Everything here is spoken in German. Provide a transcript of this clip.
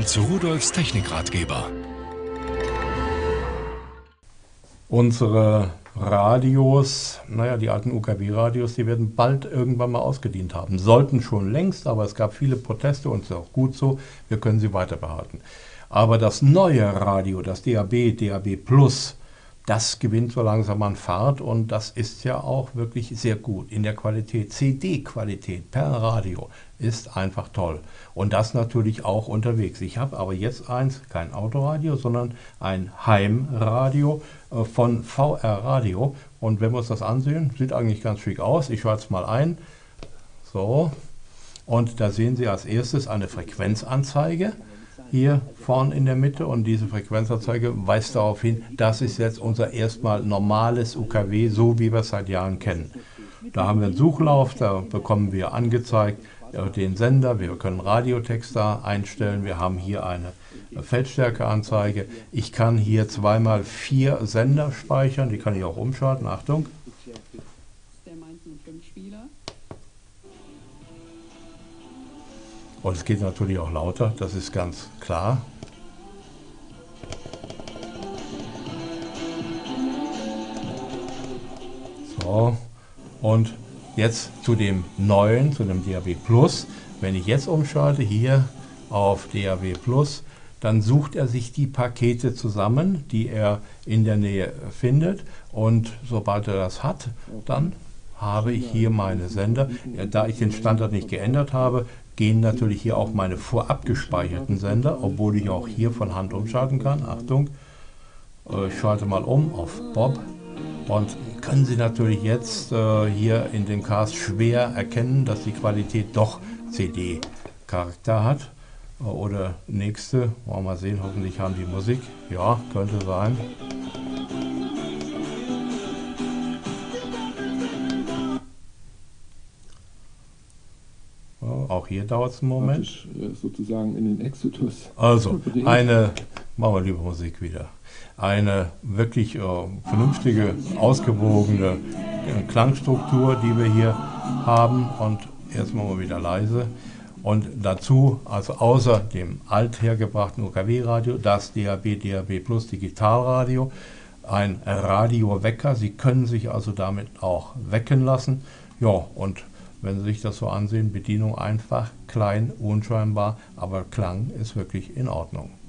Willkommen zu Rudolfs Technikratgeber. Unsere Radios, naja, die alten UKW-Radios, die werden bald irgendwann mal ausgedient haben. Sollten schon längst, aber es gab viele Proteste und es ist auch gut so. Wir können sie weiter behalten. Aber das neue Radio, das DAB, DAB Plus, das gewinnt so langsam an Fahrt und das ist ja auch wirklich sehr gut in der Qualität. CD-Qualität per Radio ist einfach toll. Und das natürlich auch unterwegs. Ich habe aber jetzt eins, kein Autoradio, sondern ein Heimradio äh, von VR Radio. Und wenn wir uns das ansehen, sieht eigentlich ganz schick aus. Ich schalte es mal ein. So. Und da sehen Sie als erstes eine Frequenzanzeige hier vorne in der Mitte und diese Frequenzanzeige weist darauf hin, das ist jetzt unser erstmal normales UKW, so wie wir es seit Jahren kennen. Da haben wir einen Suchlauf, da bekommen wir angezeigt äh, den Sender, wir können Radiotext da einstellen, wir haben hier eine Feldstärkeanzeige. Ich kann hier zweimal vier Sender speichern, die kann ich auch umschalten, Achtung. Und es geht natürlich auch lauter, das ist ganz klar. So, und jetzt zu dem neuen, zu dem DAB Plus. Wenn ich jetzt umschalte, hier auf DAB Plus, dann sucht er sich die Pakete zusammen, die er in der Nähe findet. Und sobald er das hat, dann habe ich hier meine Sender. Da ich den Standard nicht geändert habe, gehen natürlich hier auch meine vorab gespeicherten Sender, obwohl ich auch hier von Hand umschalten kann. Achtung, äh, ich schalte mal um auf Bob und können Sie natürlich jetzt äh, hier in dem Cast schwer erkennen, dass die Qualität doch CD-Charakter hat. Äh, oder nächste, wollen wir mal sehen, hoffentlich haben die Musik. Ja, könnte sein. Auch hier dauert es einen Moment. Äh, sozusagen in den Exodus. Also, eine, machen wir lieber Musik wieder. Eine wirklich äh, vernünftige, ausgewogene äh, Klangstruktur, die wir hier haben. Und jetzt machen wir wieder leise. Und dazu, also außer dem althergebrachten UKW-Radio, das DAB, DAB Plus Digitalradio, ein Radiowecker. Sie können sich also damit auch wecken lassen. Ja, und wenn Sie sich das so ansehen, Bedienung einfach, klein, unscheinbar, aber Klang ist wirklich in Ordnung.